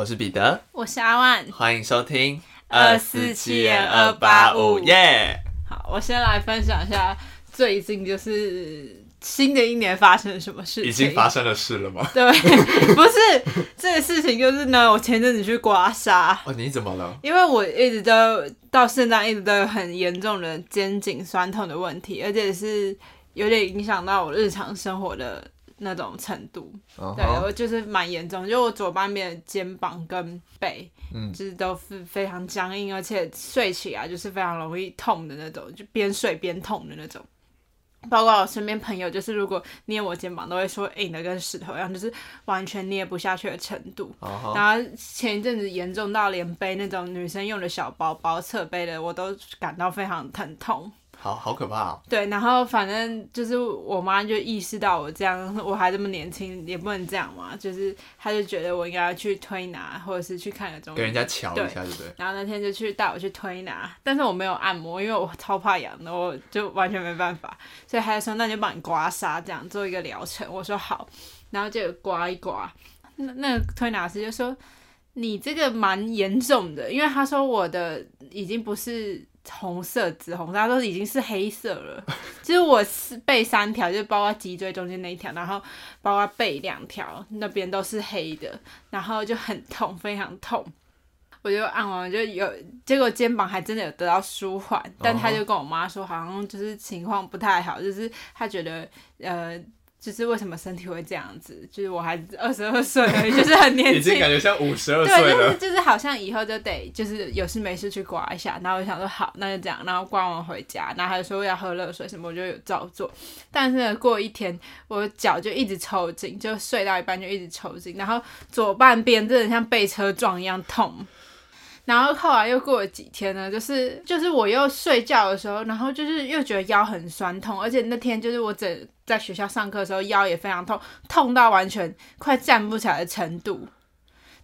我是彼得，我是阿万。欢迎收听二四七二八五耶！好，我先来分享一下最近就是新的一年发生了什么事情。已经发生了事了吗？对，不是这个事情，就是呢，我前阵子去刮痧，哦，你怎么了？因为我一直都到现在一直都有很严重的肩颈酸痛的问题，而且是有点影响到我日常生活的那种程度。对，我就是蛮严重，就我左半边的肩膀跟背，嗯就是都是非常僵硬，而且睡起来就是非常容易痛的那种，就边睡边痛的那种。包括我身边朋友，就是如果捏我肩膀，都会说硬的跟石头一样，就是完全捏不下去的程度。然后前一阵子严重到连背那种女生用的小包包侧背的，我都感到非常疼痛。好好可怕哦！对，然后反正就是我妈就意识到我这样，我还这么年轻，也不能这样嘛，就是她就觉得我应该要去推拿，或者是去看个中医给人家瞧一下，对不对？然后那天就去带我去推拿，但是我没有按摩，因为我超怕痒的，我就完全没办法，所以她就说那你就帮你刮痧，这样做一个疗程。我说好，然后就刮一刮，那那个推拿师就说你这个蛮严重的，因为他说我的已经不是。红色、紫红色，它都已经是黑色了。就是我是背三条，就包括脊椎中间那一条，然后包括背两条，那边都是黑的，然后就很痛，非常痛。我就按完，就有结果肩膀还真的有得到舒缓，但他就跟我妈说，好像就是情况不太好，就是他觉得呃，就是为什么身体会这样子，就是我还二十二岁，就是很年轻 已经，感觉像五十二岁对，就是。就是好像以后就得就是有事没事去刮一下，然后我想说好，那就这样，然后刮完回家，然后他就说要喝热水什么，我就有照做。但是呢，过一天我脚就一直抽筋，就睡到一半就一直抽筋，然后左半边真的像被车撞一样痛。然后后来又过了几天呢，就是就是我又睡觉的时候，然后就是又觉得腰很酸痛，而且那天就是我整在学校上课的时候腰也非常痛，痛到完全快站不起来的程度，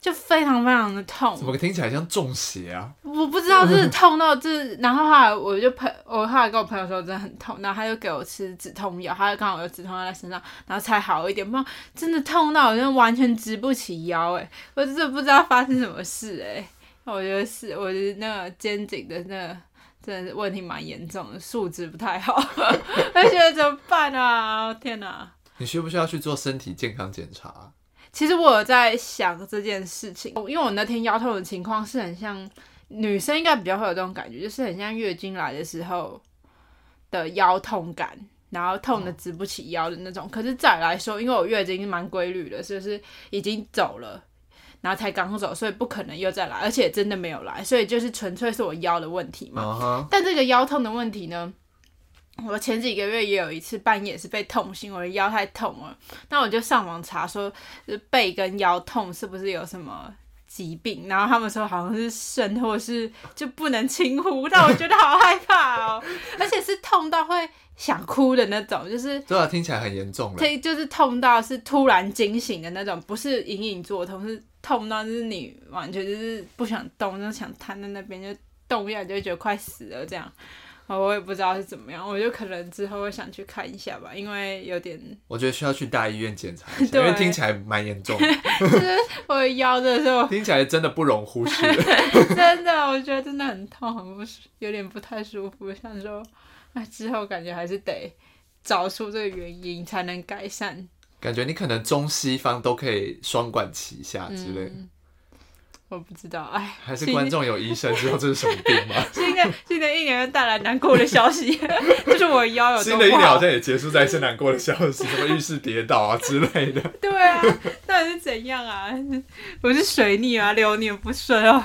就非常非常的痛怎。么听起来像中邪啊？我不知道，就是痛到就是，然后后来我就朋，我后来跟我朋友说真的很痛，然后他就给我吃止痛药，他就刚好有止痛药在身上，然后才好一点。不然真的痛到我真的完全直不起腰，哎，我真的不知道发生什么事，哎，我觉得是我的那个肩颈的那个真的是问题蛮严重的，素质不太好，我就觉得怎么办啊？天哪！你需不需要去做身体健康检查啊？其实我有在想这件事情，因为我那天腰痛的情况是很像女生应该比较会有这种感觉，就是很像月经来的时候的腰痛感，然后痛的直不起腰的那种。可是再来说，因为我月经蛮规律的，就是已经走了。然后才刚走，所以不可能又再来，而且真的没有来，所以就是纯粹是我腰的问题嘛。但这个腰痛的问题呢，我前几个月也有一次半夜是被痛醒，我的腰太痛了，那我就上网查说，是背跟腰痛是不是有什么疾病？然后他们说好像是肾或是就不能轻忽，但我觉得好害怕哦，而且是痛到会想哭的那种，就是。对啊，听起来很严重了。这就是痛到是突然惊醒的那种，不是隐隐作痛，是痛到就是你完全就是不想动，就想瘫在那边，就动一下你就会觉得快死了这样。哦我也不知道是怎么样，我就可能之后会想去看一下吧，因为有点我觉得需要去大医院检查一下，因为听起来蛮严重就是，我的腰的时候，听起来真的不容忽视。真的我觉得真的很痛，很不舒，有点不太舒服，想说，哎，之后感觉还是得找出这个原因才能改善。感觉你可能中西方都可以双管齐下之类的。嗯，我不知道，哎，还是观众有医生知道这是什么病吗？新的新的一年又带来难过的消息，就是我腰有新的一。年好像也结束在一些难过的消息，什么浴室跌倒啊之类的。对啊，到底是怎样啊？我是水逆啊，流年不顺哦。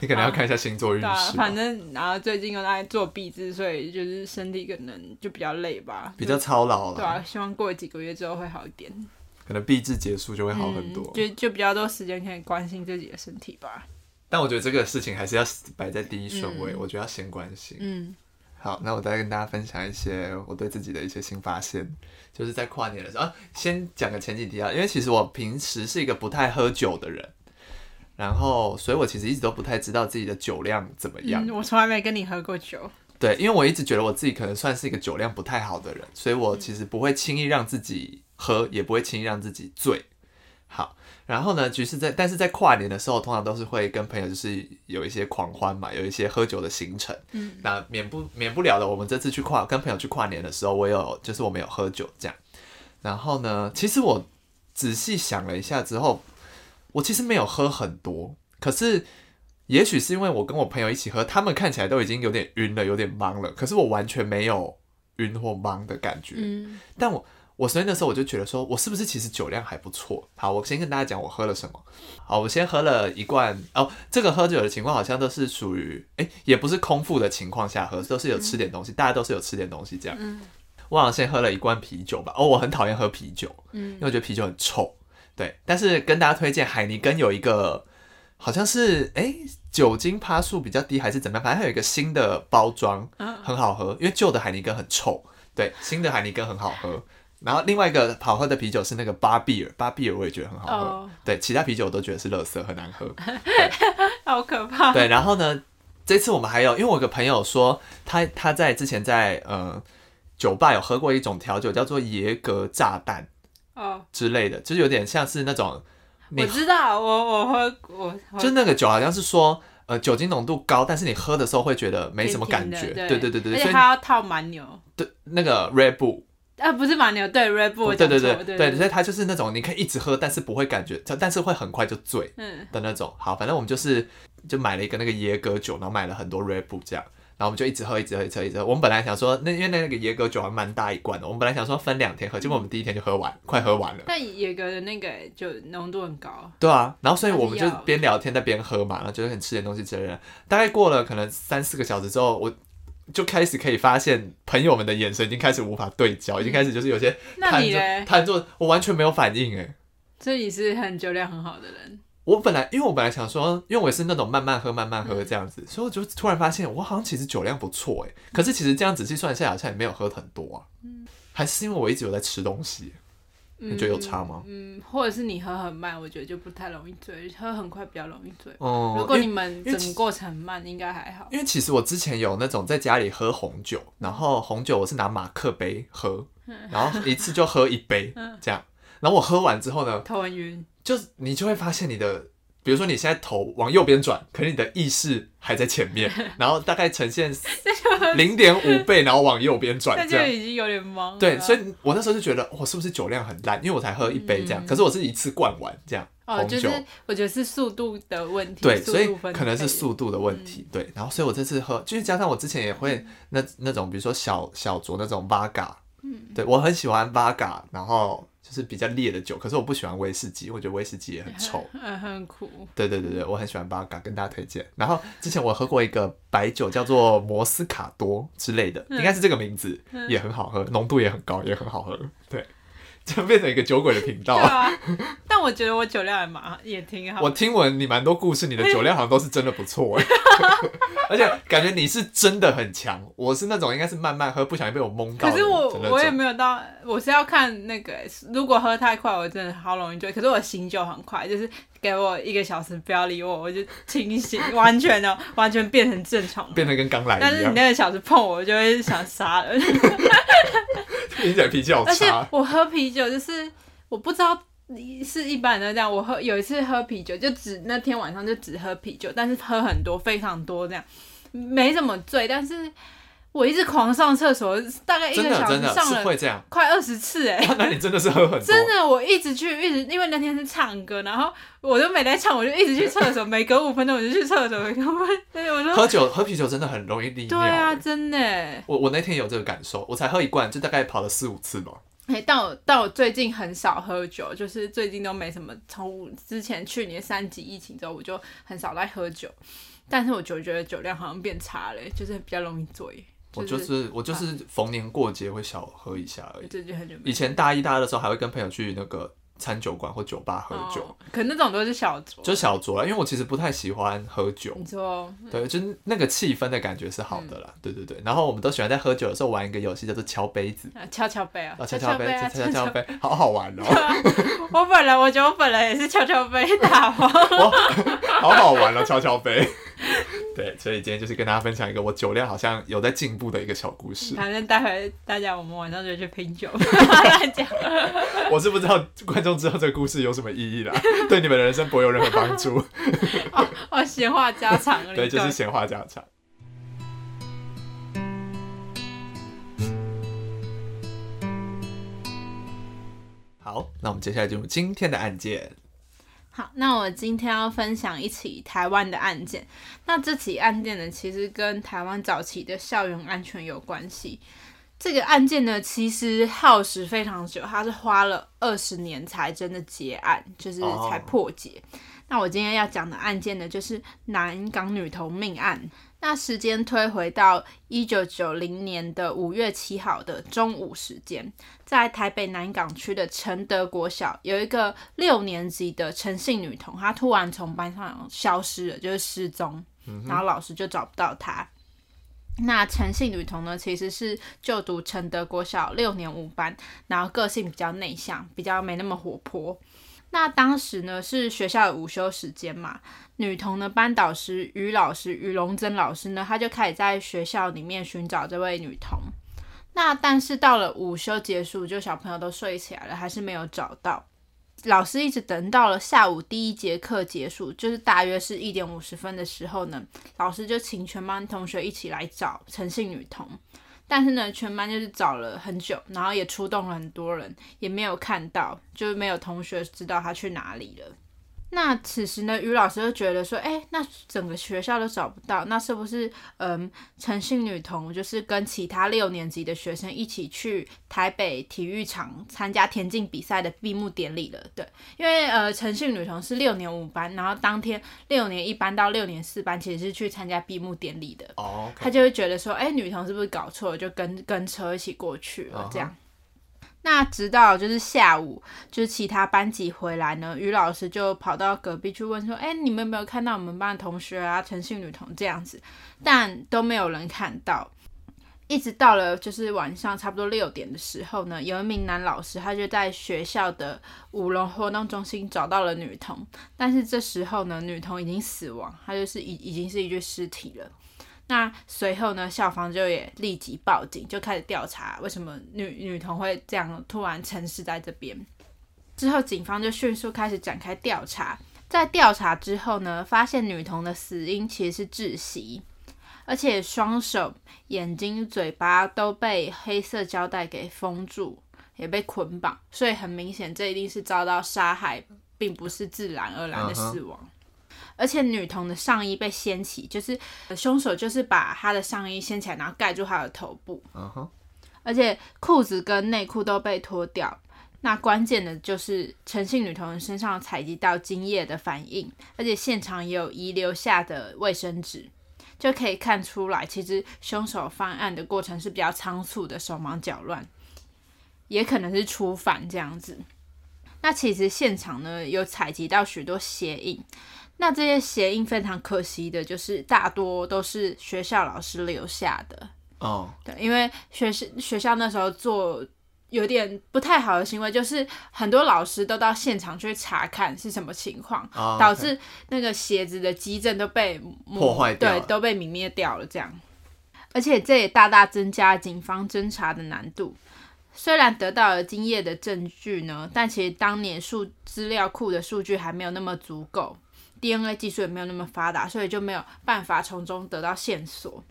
你可能要看一下星座运势，反正然后最近又在做壁纸，所以就是身体可能就比较累吧。比较操劳了，对啊，希望过几个月之后会好一点，可能闭制结束就会好很多。嗯就就比较多时间可以关心自己的身体吧。但我觉得这个事情还是要摆在第一顺位，嗯我觉得要先关心。嗯好，那我再跟大家分享一些我对自己的一些新发现，就是在跨年的时候，啊、先讲个前几题啊，因为其实我平时是一个不太喝酒的人，然后所以我其实一直都不太知道自己的酒量怎么样。嗯，我从来没跟你喝过酒。对，因为我一直觉得我自己可能算是一个酒量不太好的人，所以我其实不会轻易让自己喝，也不会轻易让自己醉。好，然后呢，就是在但是在跨年的时候，通常都是会跟朋友就是有一些狂欢嘛，有一些喝酒的行程。嗯，那免不免不了的，我们这次去跨跟朋友去跨年的时候，我有就是我们有喝酒这样。然后呢，其实我仔细想了一下之后，我其实没有喝很多，可是也许是因为我跟我朋友一起喝，他们看起来都已经有点晕了，有点懵了，可是我完全没有晕或懵的感觉。嗯，但我我所以那时候我就觉得说，我是不是其实酒量还不错？好，我先跟大家讲我喝了什么。好，我先喝了一罐哦，这个喝酒的情况好像都是属于哎，也不是空腹的情况下喝，都是有吃点东西，大家都是有吃点东西这样。嗯我好像先喝了一罐啤酒吧，哦，我很讨厌喝啤酒，因嗯为我觉得啤酒很臭。对，但是跟大家推荐海尼根有一个好像是哎酒精趴数比较低还是怎么样，反正它有一个新的包装，嗯很好喝，因为旧的海尼根很臭，对，新的海尼根很好喝。然后另外一个好喝的啤酒是那个巴比尔，巴比尔我也觉得很好喝，哦对，其他啤酒我都觉得是垃圾，很难喝。好可怕。对，然后呢，这次我们还有，因为我有个朋友说他他在之前在呃酒吧有喝过一种调酒，叫做耶格炸弹哦，之类的，就是有点像是那种我知道，我我喝我我。就那个酒好像是说。呃，酒精浓度高，但是你喝的时候会觉得没什么感觉，甜甜的对。对对对，所以而且它要套蛮牛，对那个 Red Bull，啊，不是蛮牛，对 Red Bull，对对对对对，所以它就是那种你可以一直喝，但是不会感觉，但是会很快就醉嗯，的那种。好，反正我们就是就买了一个那个椰格酒，然后买了很多 Red Bull 这样，然后我们就一直喝，一直喝，一直喝，一直喝。我们本来想说，那因为那个野格酒还蛮大一罐的，我们本来想说分两天喝，结果我们第一天就喝完，快喝完了。但野格的那个就浓度很高，对啊，然后所以我们就边聊天在边喝嘛，然后就很吃点东西之类的。大概过了可能三四个小时之后，我就开始可以发现朋友们的眼神已经开始无法对焦，已经开始就是有些那瘫坐？瘫坐，我完全没有反应哎。所以你是很酒量很好的人，我本来因为我本来想说，因为我也是那种慢慢喝慢慢喝嗯这样子，所以我就突然发现我好像其实酒量不错哎。可是其实这样仔细算下来，好像也没有喝很多啊。嗯还是因为我一直有在吃东西，你觉得有差吗？嗯，或者是你喝很慢，我觉得就不太容易醉，喝很快比较容易醉。哦、如果你们整个过程很慢，应该还好。因为其实我之前有那种在家里喝红酒，然后红酒我是拿马克杯喝，然后一次就喝一杯这样，然后我喝完之后呢，头很晕，就是你就会发现你的，比如说你现在头往右边转，可是你的意识还在前面，然后大概呈现零点五倍，然后往右边转这样。就已经有点懵了。对，所以我那时候就觉得我是不是酒量很烂，因为我才喝一杯这样，可是我是一次灌完这样哦，红酒。就是我觉得是速度的问题，对，所以可能是速度的问嗯题。对，然后所以我这次喝，就是加上我之前也会那那种，比如说小小酌那种 v 嘎，嗯，对我很喜欢 v 嘎，然后就是比较烈的酒，可是我不喜欢威士忌，我觉得威士忌也很 臭。嗯，很苦。对对对对，我很喜欢 v 嘎，跟大家推荐。然后之前我喝过一个白酒，叫做摩斯卡多之类的，应该是这个名字，也很好喝，浓度也很高，也很好喝。对，就变成一个酒鬼的频道对。啊，但我觉得我酒量也蛮也挺好。我听闻你蛮多故事，你的酒量好像都是真的不错哎，而且感觉你是真的很强。我是那种应该是慢慢喝，不小心被我蒙到可是我我也。没有到，我是要看那个，如果喝太快，我真的好容易醉。可是我醒酒很快，就是给我一个小时不要理我，我就清醒，完全的 完全变成正常。变得跟刚来一样，但是你那个小时碰我，我就会想杀人。听起来脾气好而且。我喝啤酒就是我不知道是一般人都这样，我喝有一次喝啤酒就只那天晚上就只喝啤酒，但是喝很多非常多这样，没怎么醉，但是我一直狂上厕所，大概一个小时上了是会这样，快二十次哎、那你真的是喝很多。真的，我一直去，一直因为那天是唱歌，然后我就没在唱，我就一直去厕所，每隔五分钟我就去厕所，每隔五分钟，我就喝酒喝啤酒真的很容易利尿。对啊，真的欸。我我那天有这个感受，我才喝一罐，就大概跑了四五次吧。哎、但我但我最近很少喝酒，就是最近都没什么。从之前去年三级疫情之后，我就很少在喝酒。但是我就觉得酒量好像变差了，就是比较容易醉。我就是我就是逢年过节会小喝一下而已。以前大一大二的时候，还会跟朋友去那个餐酒馆或酒吧喝酒，哦可那种都是小酌。就小酌了，因为我其实不太喜欢喝酒。你说对，就是那个气氛的感觉是好的啦，对对对。然后我们都喜欢在喝酒的时候玩一个游戏，叫做敲杯子，啊，敲敲杯啊，啊，敲敲杯，啊，敲敲敲杯，好好玩哦，我本来我觉得我本来也是敲敲杯打王。好好玩哦，敲敲杯。对，所以今天就是跟大家分享一个我酒量好像有在进步的一个小故事。反正待会大家我们晚上就去拼酒，乱讲。我是不知道观众知道这个故事有什么意义啦，对你们的人生不会有任何帮助。哦，哦，闲话家常 而已。对，就是闲话家常。好，那我们接下来进入今天的案件。好，那我今天要分享一起台湾的案件。那这起案件呢，其实跟台湾早期的校园安全有关系。这个案件呢，其实耗时非常久，它是花了二十年才真的结案，就是才破解。那我今天要讲的案件呢，就是南港女童命案。那时间推回到一九九零年的五月七号的中午时间，在台北南港区的承德国小，有一个六年级的陈姓女童，她突然从班上消失了，就是失踪，然后老师就找不到她。那陈姓女童呢，其实是就读承德国小六年五班，然后个性比较内向，比较没那么活泼。那当时呢是学校的午休时间嘛，女童的班导师于老师于龙珍老师呢，他就开始在学校里面寻找这位女童。那但是到了午休结束，就小朋友都睡起来了，还是没有找到。老师一直等到了下午第一节课结束，就是大约是一点五十分的时候呢，老师就请全班同学一起来找陈姓女童。但是呢，全班就是找了很久，然后也出动了很多人，也没有看到，就是没有同学知道他去哪里了。那此时呢，于老师就觉得说，哎，那整个学校都找不到，那是不是，嗯，陈姓女童就是跟其他六年级的学生一起去台北体育场参加田径比赛的闭幕典礼了？对，因为呃，陈姓女童是六年五班，然后当天六年一班到六年四班其实是去参加闭幕典礼的。哦，他就会觉得说，哎，女童是不是搞错了，就跟跟车一起过去了，这样。那直到就是下午，就是其他班级回来呢，于老师就跑到隔壁去问说：“哎，你们有没有看到我们班的同学啊，陈姓女童这样子？”但都没有人看到。一直到了就是晚上差不多六点的时候呢，有一名男老师他就在学校的舞龙活动中心找到了女童，但是这时候呢，女童已经死亡，她就是已已经是一具尸体了。那随后呢，校方就也立即报警，就开始调查为什么女女童会这样突然沉尸在这边。之后警方就迅速开始展开调查，在调查之后呢，发现女童的死因其实是窒息，而且双手、眼睛、嘴巴都被黑色胶带给封住，也被捆绑，所以很明显这一定是遭到杀害，并不是自然而然的死亡。而且女童的上衣被掀起，就是凶手就是把她的上衣掀起来，然后盖住她的头部。嗯哼。而且裤子跟内裤都被脱掉。那关键的就是陈姓女童身上采集到精液的反应，而且现场也有遗留下的卫生纸，就可以看出来，其实凶手犯案的过程是比较仓促的，手忙脚乱，也可能是初犯这样子。那其实现场呢有采集到许多鞋印。那这些鞋印非常可惜的，就是大多都是学校老师留下的哦。对，因为学校学校那时候做有点不太好的行为，就是很多老师都到现场去查看是什么情况，导致那个鞋子的基证都被破坏掉，对，都被泯灭掉了。这样，而且这也大大增加警方侦查的难度。虽然得到了精液的证据呢，但其实当年数资料库的数据还没有那么足够。DNA 技术也没有那么发达，所以就没有办法从中得到线索。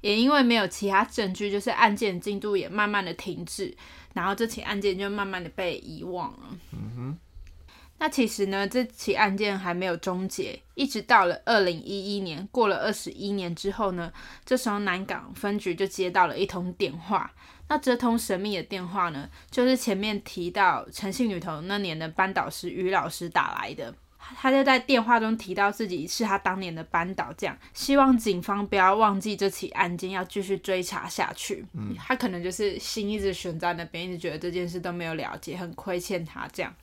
也因为没有其他证据，就是案件进度也慢慢的停滞，然后这起案件就慢慢的被遗忘了。嗯哼。那其实呢，这起案件还没有终结，一直到了二零一一年，过了二十一年之后呢，这时候南港分局就接到了一通电话。那这通神秘的电话呢，就是前面提到诚信女童那年的班导师于老师打来的。他就在电话中提到自己是他当年的班导，这样希望警方不要忘记这起案件，要继续追查下去。嗯，他可能就是心一直悬在那边，一直觉得这件事都没有了解，很亏欠他这样。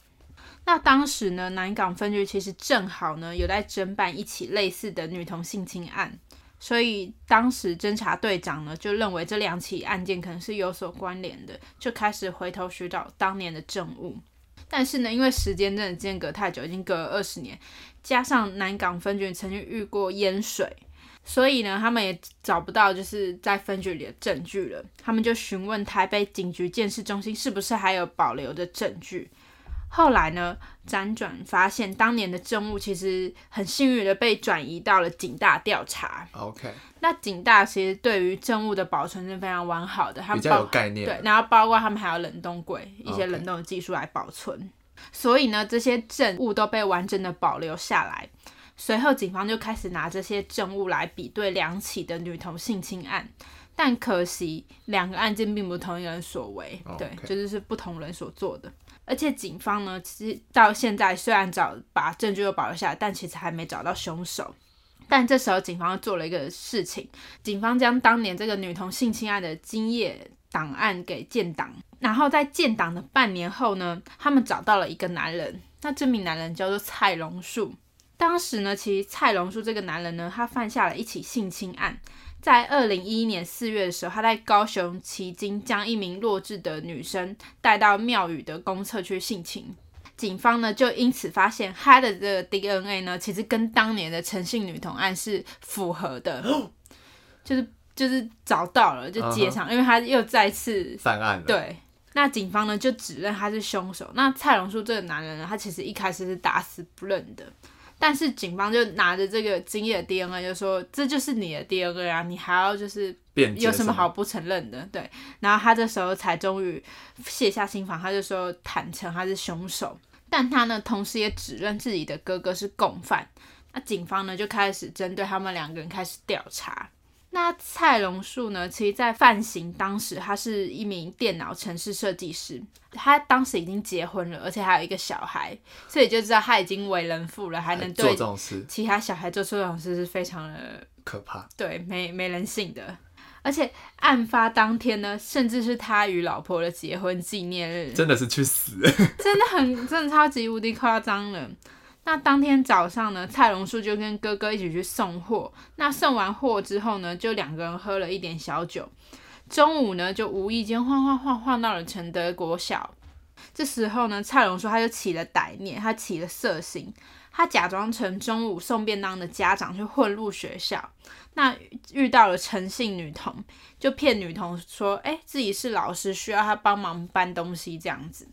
那当时呢，南港分局其实正好呢有在侦办一起类似的女童性侵案，所以当时侦查队长呢就认为这两起案件可能是有所关联的，就开始回头寻找当年的证物。但是呢，因为时间真的间隔太久，已经隔了二十年，加上南港分局曾经遇过淹水，所以呢，他们也找不到就是在分局里的证据了。他们就询问台北警局建设中心是不是还有保留的证据。后来呢，辗转发现当年的证物其实很幸运的被转移到了警大调查。OK，那警大其实对于证物的保存是非常完好的，他们比较有包概念。对，然后包括他们还有冷冻柜一些冷冻的技术来保存。所以呢，这些证物都被完整的保留下来。随后，警方就开始拿这些证物来比对两起的女童性侵案，但可惜两个案件并不同一个人所为，哦对就是是不同人所做的。而且警方呢，其实到现在虽然找把证据都保留下来，但其实还没找到凶手。但这时候，警方做了一个事情，警方将当年这个女童性侵案的精液档案给建档，然后在建档的半年后呢，他们找到了一个男人，那这名男人叫做蔡龙树。当时呢，其实蔡龙树这个男人呢，他犯下了一起性侵案，在二零一一年四月的时候，他在高雄旗津将一名弱智的女生带到庙宇的公厕去性侵。警方呢就因此发现他的这个 DNA 呢，其实跟当年的陈姓女童案是符合的，就是就是找到了就接上因为他又再次犯案了。，对。那警方呢就指认他是凶手。那蔡荣树这个男人呢，他其实一开始是打死不认的，但是警方就拿着这个精液的 DNA 就说这就是你的 DNA 啊，你还要就是有什么好？不承认的？对，然后他这时候才终于卸下心防，他就说坦诚他是凶手，但他呢同时也指认自己的哥哥是共犯。那警方呢就开始针对他们两个人开始调查。那蔡龙树呢，其实在犯行当时，他是一名电脑城市设计师，他当时已经结婚了，而且还有一个小孩，所以就知道他已经为人父了，还能做对这种事其他小孩做出这种事是非常的可怕。对，没没人性的。而且案发当天呢，甚至是他与老婆的结婚纪念日，真的是去死！真的很真的超级无敌夸张了。那当天早上呢，蔡龙树就跟哥哥一起去送货。那送完货之后呢，就两个人喝了一点小酒。中午呢，就无意间晃晃晃晃到了承德国小。这时候呢，蔡龙树他就起了歹念，他起了色心，他假装成中午送便当的家长去混入学校。那遇到了陈姓女童，就骗女童说，哎、自己是老师，需要她帮忙搬东西这样子。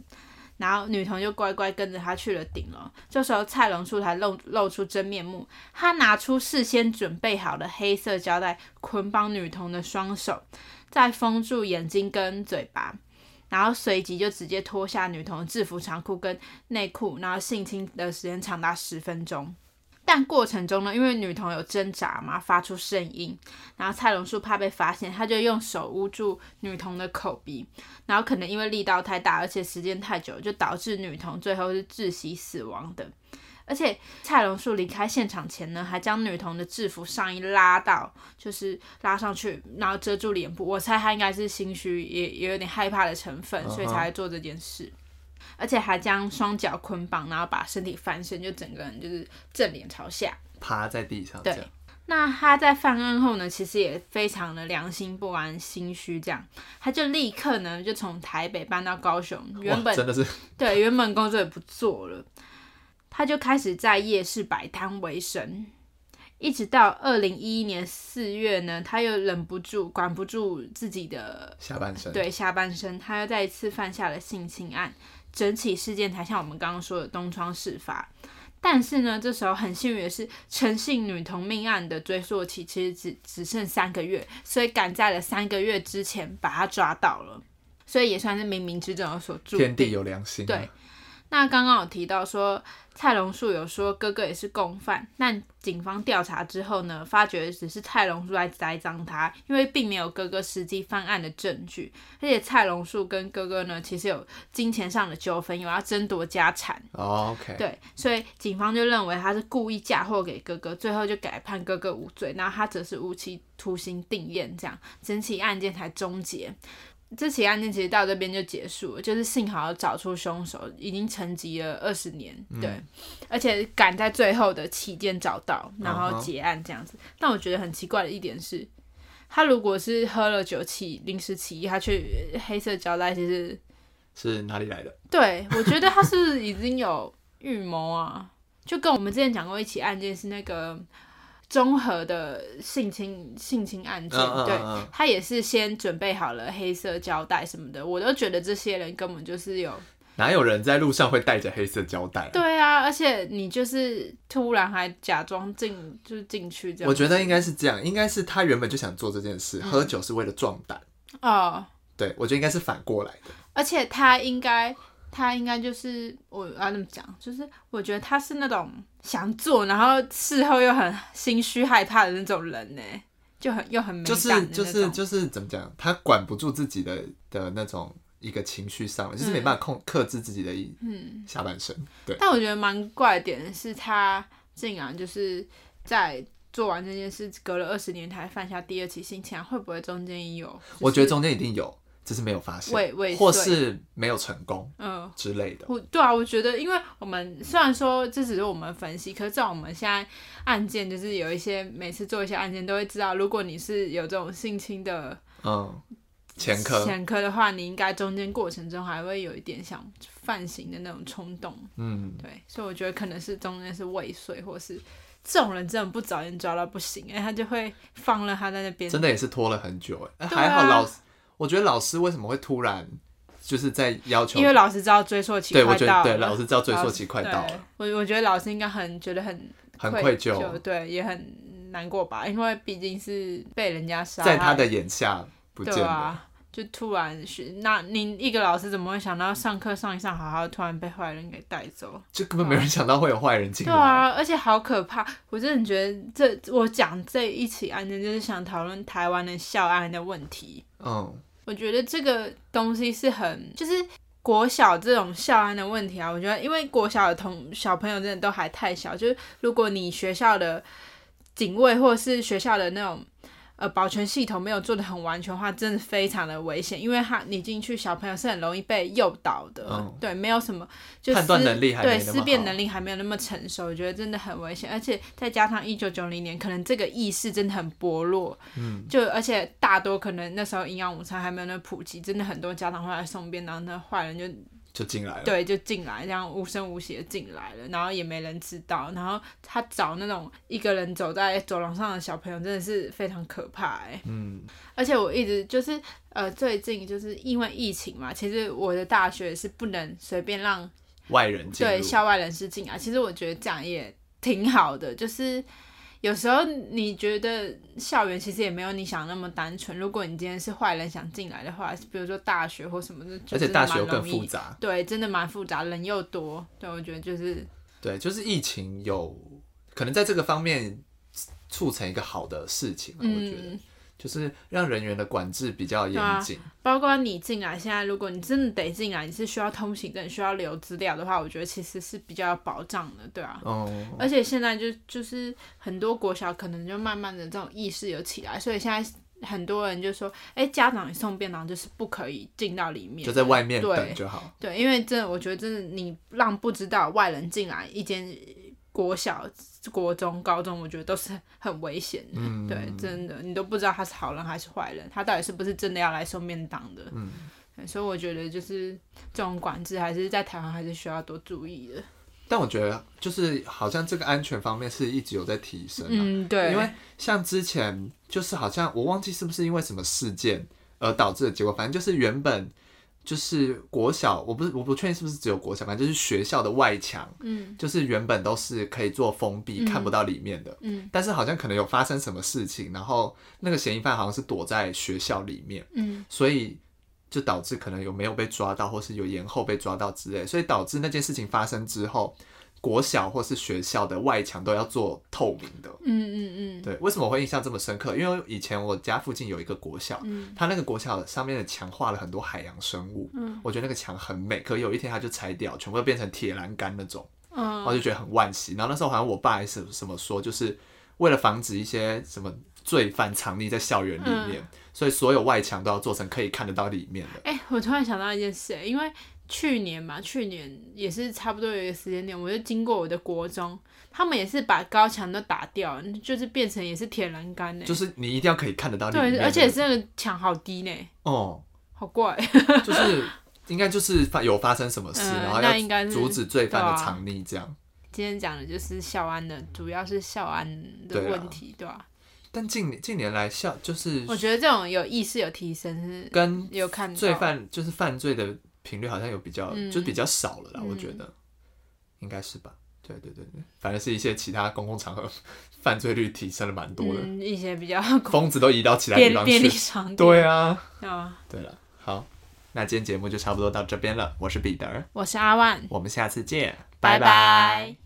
然后女童就乖乖跟着他去了顶楼。这时候蔡龙树才露露出真面目，他拿出事先准备好的黑色胶带捆绑女童的双手，再封住眼睛跟嘴巴，然后随即就直接脱下女童的制服长裤跟内裤，然后性侵的时间长达十分钟。但过程中呢，因为女童有挣扎嘛，发出声音，然后蔡龙树怕被发现，他就用手捂住女童的口鼻，然后可能因为力道太大，而且时间太久，就导致女童最后是窒息死亡的。而且蔡龙树离开现场前呢，还将女童的制服上衣拉到，就是拉上去，然后遮住脸部。我猜他应该是心虚，也也有点害怕的成分，所以才会做这件事。而且还将双脚捆绑，然后把身体翻身，就整个人就是正脸朝下。趴在地上对，那他在犯案后呢，其实也非常的良心不安、心虚，这样他就立刻呢就从台北搬到高雄，原本真的是对原本工作也不做了，他就开始在夜市摆摊为生。一直到二零一一年四月呢，他又忍不住、管不住自己的下半身。对下半身，他又再一次犯下了性侵案，整起事件才像我们刚刚说的东窗事发。但是呢，这时候很幸运的是，陈姓女童命案的追溯期其实只只剩三个月，所以赶在了三个月之前把她抓到了，所以也算是冥冥之中有所注定天地。有良心、啊。对，那刚刚有提到说，蔡龙树有说哥哥也是共犯，但警方调查之后呢，发觉只是蔡龙树在栽赃他，因为并没有哥哥实际犯案的证据，而且蔡龙树跟哥哥呢，其实有金钱上的纠纷，有要争夺家产，哦，OK，对，所以警方就认为他是故意嫁祸给哥哥，最后就改判哥哥无罪，然后他则是无期徒刑定验，这样整起案件才终结。这起案件其实到这边就结束了，就是幸好找出凶手，已经沉寂了二十年，对，而且赶在最后的期间找到，然后结案这样子。但我觉得很奇怪的一点是，他如果是喝了酒起临时起意，他去黑色胶带，其实是哪里来的？对，我觉得他是已经有预谋啊？就跟我们之前讲过一起案件，是那个综合的性侵性侵案件，对他也是先准备好了黑色胶带什么的，我都觉得这些人根本就是有哪有人在路上会带着黑色胶带、啊？对啊，而且你就是突然还假装进就是进去这样，我觉得应该是这样，应该是他原本就想做这件事，嗯喝酒是为了壮胆。哦，对，我觉得应该是反过来的。而且他应该，他应该就是我要那么讲，就是我觉得他是那种想做，然后事后又很心虚害怕的那种人呢，就很又很没就是就是就是怎么讲，他管不住自己的的那种一个情绪上面，就是没办法控克制自己的一嗯，下半身。对，但我觉得蛮怪的点是他竟然就是在做完这件事，隔了二十年才犯下第二起性侵案，会不会中间也有？得，我觉得中间一定有，只是没有发现，未未或是没有成功嗯。之类的。我对啊，我觉得，因为我们虽然说这只是我们分析，可是在我们现在案件，就是有一些每次做一些案件，都会知道，如果你是有这种性侵的嗯，前科，前科的话，你应该中间过程中还会有一点想犯行的那种冲动。嗯，对，所以我觉得可能是中间是未遂，或是这种人真的不早点抓到不行，哎，他就会放了他在那边。真的也是拖了很久哎、啊还好老师，我觉得老师为什么会突然就是在要求？因为老师知道追溯期对，我快到了，觉得对老师知道追溯期快到对了，我我觉得老师应该很觉得很很愧疚，疚，对，也很难过吧，因为毕竟是被人家杀害，在他的眼下不见了。对啊，就突然是，那你一个老师怎么会想到上课上一上好好，突然被坏人给带走？就根本没人想到会有坏人进来。对啊，而且好可怕！我真的觉得这我讲这一起案件，就是想讨论台湾的校案的问题。嗯，我觉得这个东西是很，就是国小这种校安的问题啊。我觉得，因为国小的同小朋友真的都还太小，就是如果你学校的警卫或是学校的那种呃保全系统没有做的很完全的话，真的非常的危险，因为他你进去，小朋友是很容易被诱导的，嗯。对，没有什么就判断思能力还没对思辨能力还没有那么成熟，我觉得真的很危险，而且再加上一九九零年，可能这个意识真的很薄弱，嗯，就而且大多可能那时候营养午餐还没有那么普及，真的很多家长会来送便当，那坏人就就进来了。对就进来，这样无声无息的进来了，然后也没人知道，然后他找那种一个人走在走廊上的小朋友，真的是非常可怕哎、嗯，而且我一直就是呃最近就是因为疫情嘛，其实我的大学是不能随便让外人进。对校外人士进来，其实我觉得这样也挺好的，就是。有时候你觉得校园其实也没有你想那么单纯。如果你今天是坏人想进来的话，比如说大学或什么的，就而且大学又更复杂。对，真的蛮复杂，人又多。对，我觉得就是对，就是疫情有可能在这个方面促成一个好的事情啊，我觉得嗯，就是让人员的管制比较严谨。包括你进来，现在如果你真的得进来，你是需要通行证、需要留资料的话，我觉得其实是比较有保障的，对啊。哦，而且现在就就是很多国小可能就慢慢的这种意识有起来，所以现在很多人就说，哎、家长送便当就是不可以进到里面，就在外面对等就好。对，因为真的我觉得真的你让不知道外人进来一间国小、国中、高中，我觉得都是很危险的。嗯，对，真的你都不知道他是好人还是坏人，他到底是不是真的要来收面档的。嗯，所以我觉得就是这种管制还是在台湾还是需要多注意的。但我觉得就是好像这个安全方面是一直有在提升啊。嗯，对，因为像之前就是好像我忘记是不是因为什么事件而导致的结果，反正就是原本就是国小，我不是我不确定是不是只有国小，反正就是学校的外墙，嗯。就是原本都是可以做封闭，嗯。看不到里面的。嗯。但是好像可能有发生什么事情，然后那个嫌疑犯好像是躲在学校里面，嗯。所以就导致可能有没有被抓到，或是有延后被抓到之类，所以导致那件事情发生之后，国小或是学校的外墙都要做透明的。嗯嗯嗯对，为什么我会印象这么深刻？因为以前我家附近有一个国小，嗯它那个国小上面的墙画了很多海洋生物，嗯我觉得那个墙很美。可有一天它就拆掉，全部都变成铁栏杆那种，然后嗯就觉得很惋惜。然后那时候好像我爸还是什么说，就是为了防止一些什么罪犯藏匿在校园里面，嗯所以所有外墙都要做成可以看得到里面的。哎、我突然想到一件事，因为去年嘛，去年也是差不多有一个时间点，我就经过我的国中，他们也是把高墙都打掉，就是变成也是铁栏杆呢。就是你一定要可以看得到对，而且这个墙好低呢，哦，好怪。就是应该就是发有发生什么事，嗯然后那应该阻止罪犯的藏匿这样。今天讲的就是校安的，主要是校安的问题，对吧、但近年近年来校就是我觉得这种有意识有提升是跟有看罪犯就是犯罪的频率好像有比较，嗯。就是比较少了啦，嗯。我觉得。应该是吧。对对对对，反正是一些其他公共场合犯罪率提升了蛮多的，嗯一些比较疯子都移到其他地方去。便利。对啊，啊，对了，好，那今天节目就差不多到这边了。我是彼得，我是阿万，我们下次见，拜。拜拜